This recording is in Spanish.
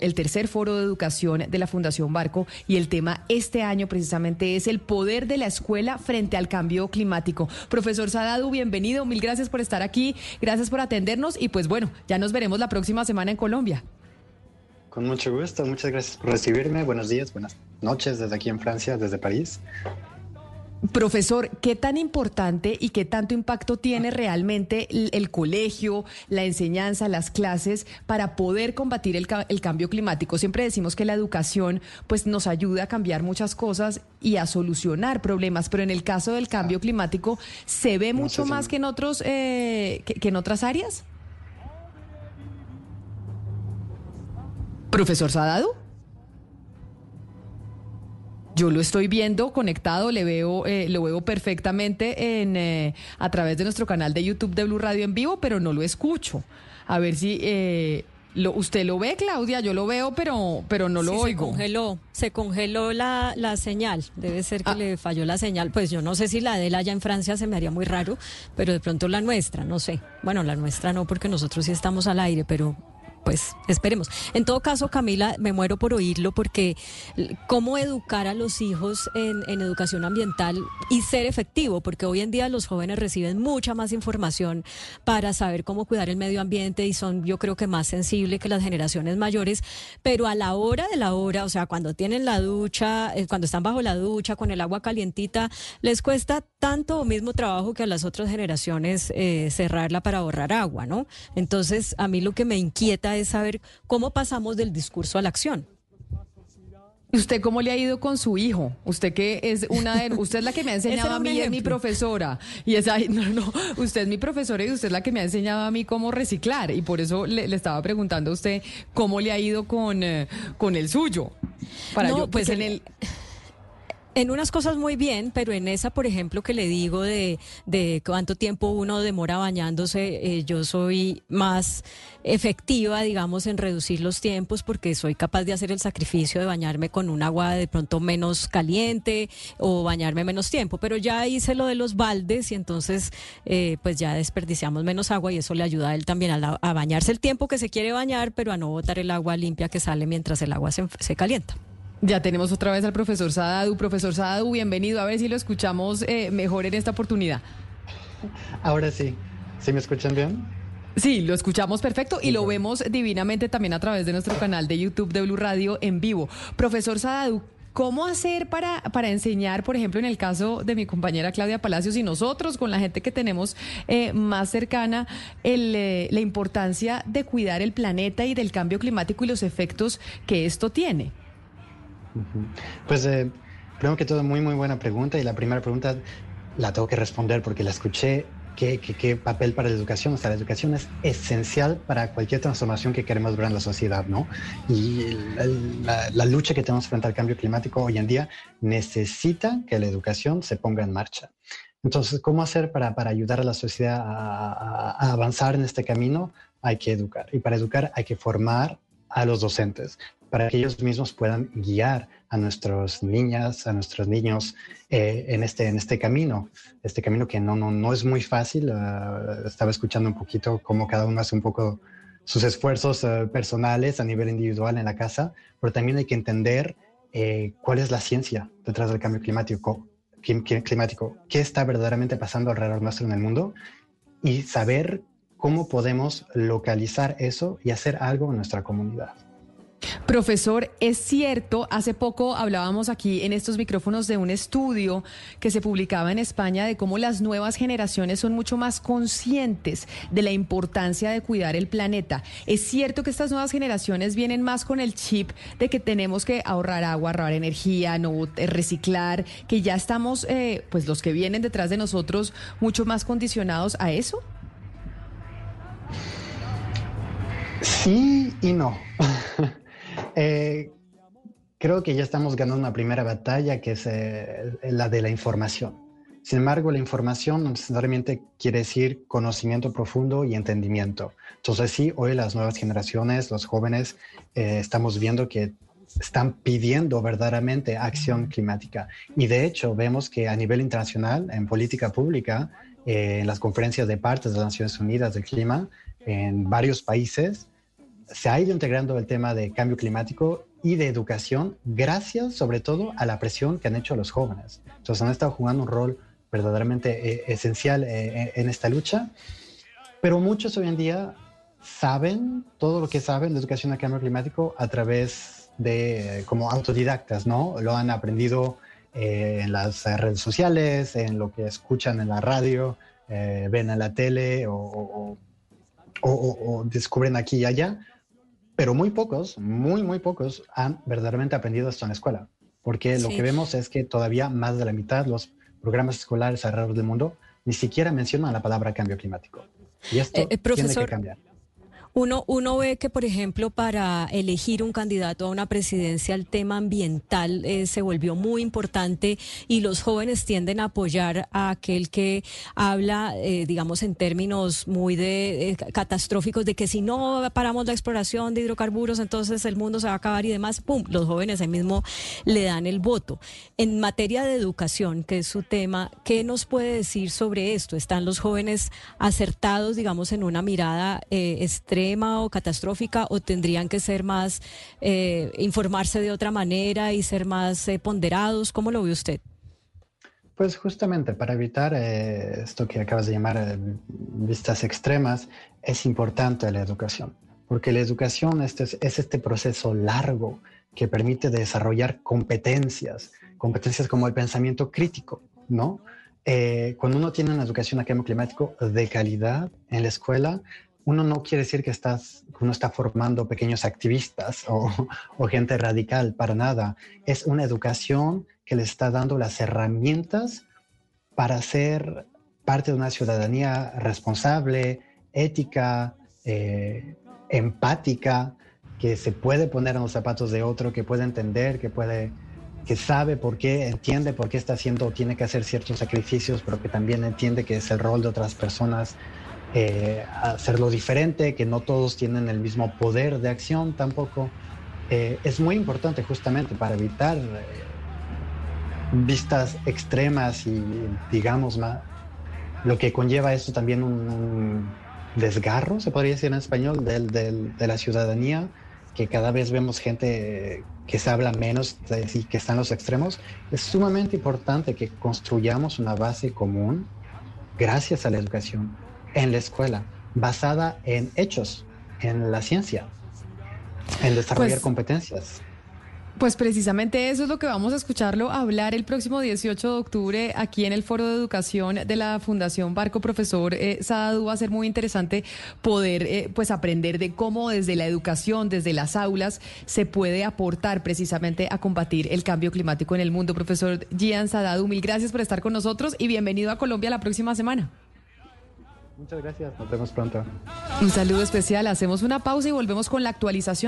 el tercer foro de educación de la Fundación Barco y el tema este año precisamente es el poder de la escuela frente al cambio climático. Profesor Sadadu, bienvenido, mil gracias por estar aquí, gracias por atendernos y pues bueno, ya nos veremos la próxima semana en Colombia. Con mucho gusto, muchas gracias por recibirme, buenos días, buenas noches desde aquí en Francia, desde París. Profesor, ¿qué tan importante y qué tanto impacto tiene realmente el, colegio, la enseñanza, las clases para poder combatir el, cambio climático? Siempre decimos que la educación pues nos ayuda a cambiar muchas cosas y a solucionar problemas, pero en el caso del cambio climático se ve mucho más que en otros eh, que en otras áreas. Profesor Sadadu. Yo lo estoy viendo conectado, le veo, eh, lo veo perfectamente en, eh, a través de nuestro canal de YouTube de Blue Radio en vivo, pero no lo escucho. A ver si eh, lo, usted lo ve, Claudia, yo lo veo, pero, pero no lo oigo. Se congeló, se congeló la, la señal. Debe ser que ah. le falló la señal. Pues yo no sé si la de él allá en Francia se me haría muy raro, pero de pronto la nuestra, no sé. Bueno, la nuestra no, porque nosotros sí estamos al aire, pero pues esperemos. En todo caso, Camila, me muero por oírlo porque cómo educar a los hijos en, educación ambiental y ser efectivo, porque hoy en día los jóvenes reciben mucha más información para saber cómo cuidar el medio ambiente y son yo creo que más sensibles que las generaciones mayores, pero a la hora de la hora, o sea, cuando tienen la ducha, eh, cuando están bajo la ducha con el agua calientita, les cuesta tanto o mismo trabajo que a las otras generaciones eh, cerrarla para ahorrar agua, ¿no? Entonces, a mí lo que me inquieta es saber cómo pasamos del discurso a la acción. ¿Usted cómo le ha ido con su hijo? Usted que es una de, usted es la que me ha enseñado a mí, es mi profesora. Y es ahí, no, no, usted es mi profesora y usted es la que me ha enseñado a mí cómo reciclar. Y por eso le, estaba preguntando a usted cómo le ha ido con, eh, con el suyo. Para yo, pues en el en unas cosas muy bien, pero en esa, por ejemplo, que le digo de, de cuánto tiempo uno demora bañándose, eh, yo soy más efectiva, digamos, en reducir los tiempos porque soy capaz de hacer el sacrificio de bañarme con un agua de pronto menos caliente o bañarme menos tiempo. Pero ya hice lo de los baldes y entonces eh, pues ya desperdiciamos menos agua y eso le ayuda a él también a, a, bañarse el tiempo que se quiere bañar, pero a no botar el agua limpia que sale mientras el agua se, se calienta. Ya tenemos otra vez al profesor Sadadu. Profesor Sadadu, bienvenido. A ver si lo escuchamos eh, mejor en esta oportunidad. Ahora sí. ¿Sí me escuchan bien? Sí, lo escuchamos perfecto y lo vemos divinamente también a través de nuestro canal de YouTube de Blue Radio en vivo. Profesor Sadadu, ¿Cómo hacer para, para enseñar, por ejemplo, en el caso de mi compañera Claudia Palacios y nosotros, con la gente que tenemos eh, más cercana, eh, la importancia de cuidar el planeta y del cambio climático y los efectos que esto tiene? Pues eh, primero que todo, muy, muy buena pregunta y la primera pregunta la tengo que responder porque la escuché. ¿Qué, qué, papel para la educación? O sea, la educación es esencial para cualquier transformación que queremos ver en la sociedad, ¿no? Y la, lucha que tenemos frente al cambio climático hoy en día necesita que la educación se ponga en marcha. Entonces, ¿cómo hacer para, para ayudar a la sociedad a, a, avanzar en este camino? Hay que educar. Y para educar hay que formar a los docentes para que ellos mismos puedan guiar a nuestras niñas, a nuestros niños eh, en, este, en este camino, este camino que no, no, no es muy fácil. Ah, estaba escuchando un poquito cómo cada uno hace un poco sus esfuerzos eh, personales a nivel individual en la casa, pero también hay que entender eh, cuál es la ciencia detrás del cambio climático, climático, qué está verdaderamente pasando alrededor nuestro en el mundo y saber cómo podemos localizar eso y hacer algo en nuestra comunidad. Profesor, es cierto, hace poco hablábamos aquí en estos micrófonos de un estudio que se publicaba en España de cómo las nuevas generaciones son mucho más conscientes de la importancia de cuidar el planeta. Es cierto que estas nuevas generaciones vienen más con el chip de que tenemos que ahorrar agua, ahorrar energía, no eh, reciclar, que ya estamos, eh, pues los que vienen detrás de nosotros, mucho más condicionados a eso. Sí y no. Eh, creo que ya estamos ganando una primera batalla que es eh, la de la información. Sin embargo, la información no necesariamente quiere decir conocimiento profundo y entendimiento. Entonces sí, hoy las nuevas generaciones, los jóvenes, eh, estamos viendo que están pidiendo verdaderamente acción climática. Y de hecho vemos que a nivel internacional, en política pública, en las conferencias de partes de las Naciones Unidas del clima, en varios países, se ha ido integrando el tema de cambio climático y de educación gracias sobre todo a la presión que han hecho los jóvenes. Entonces han estado jugando un rol verdaderamente eh, esencial eh, en esta lucha, pero muchos hoy en día saben todo lo que saben de educación a cambio climático a través de como autodidactas, ¿no? Lo han aprendido eh, en las redes sociales, en lo que escuchan en la radio, ven en la tele o, descubren aquí y allá, pero muy pocos, muy, muy pocos han verdaderamente aprendido esto en la escuela, porque lo que vemos es que todavía más de la mitad de los programas escolares alrededor del mundo ni siquiera mencionan la palabra cambio climático. Y esto eh, eh, tiene que cambiar. Uno, uno ve que, por ejemplo, para elegir un candidato a una presidencia, el tema ambiental eh, se volvió muy importante y los jóvenes tienden a apoyar a aquel que habla, eh, digamos, en términos muy de, eh, catastróficos, de que si no paramos la exploración de hidrocarburos, entonces el mundo se va a acabar y demás. ¡Pum! Los jóvenes ahí mismo le dan el voto. En materia de educación, que es su tema, ¿qué nos puede decir sobre esto? ¿Están los jóvenes acertados, digamos, en una mirada extrema? O catastrófica o tendrían que ser más, eh, informarse de otra manera y ser más eh, ponderados? ¿Cómo lo ve usted? Pues justamente para evitar eh, esto que acabas de llamar vistas extremas, es importante la educación, porque la educación es, es este proceso largo que permite desarrollar competencias, competencias como el pensamiento crítico, ¿no? cuando uno tiene una educación a cambio climático de calidad en la escuela, uno no quiere decir que estás, uno está formando pequeños activistas o, gente radical, para nada. Es una educación que le está dando las herramientas para ser parte de una ciudadanía responsable, ética, eh, empática, que se puede poner en los zapatos de otro, que puede entender, que puede que sabe por qué, entiende por qué está haciendo, tiene que hacer ciertos sacrificios, pero que también entiende que es el rol de otras personas eh, hacerlo diferente, que no todos tienen el mismo poder de acción tampoco. Eh, es muy importante justamente para evitar eh, vistas extremas y, digamos, más, lo que conlleva esto también un, desgarro, se podría decir en español, de la ciudadanía, que cada vez vemos gente que se habla menos y que están los extremos. Es sumamente importante que construyamos una base común gracias a la educación en la escuela, basada en hechos, en la ciencia, en desarrollar pues, competencias. Pues precisamente eso es lo que vamos a escucharlo hablar el próximo 18 de octubre aquí en el Foro de Educación de la Fundación Barco Profesor eh, Sadadu. Va a ser muy interesante poder eh, pues aprender de cómo desde la educación, desde las aulas, se puede aportar precisamente a combatir el cambio climático en el mundo. Profesor Gian Sadadu, mil gracias por estar con nosotros y bienvenido a Colombia la próxima semana. Muchas gracias, nos vemos pronto. Un saludo especial, hacemos una pausa y volvemos con la actualización.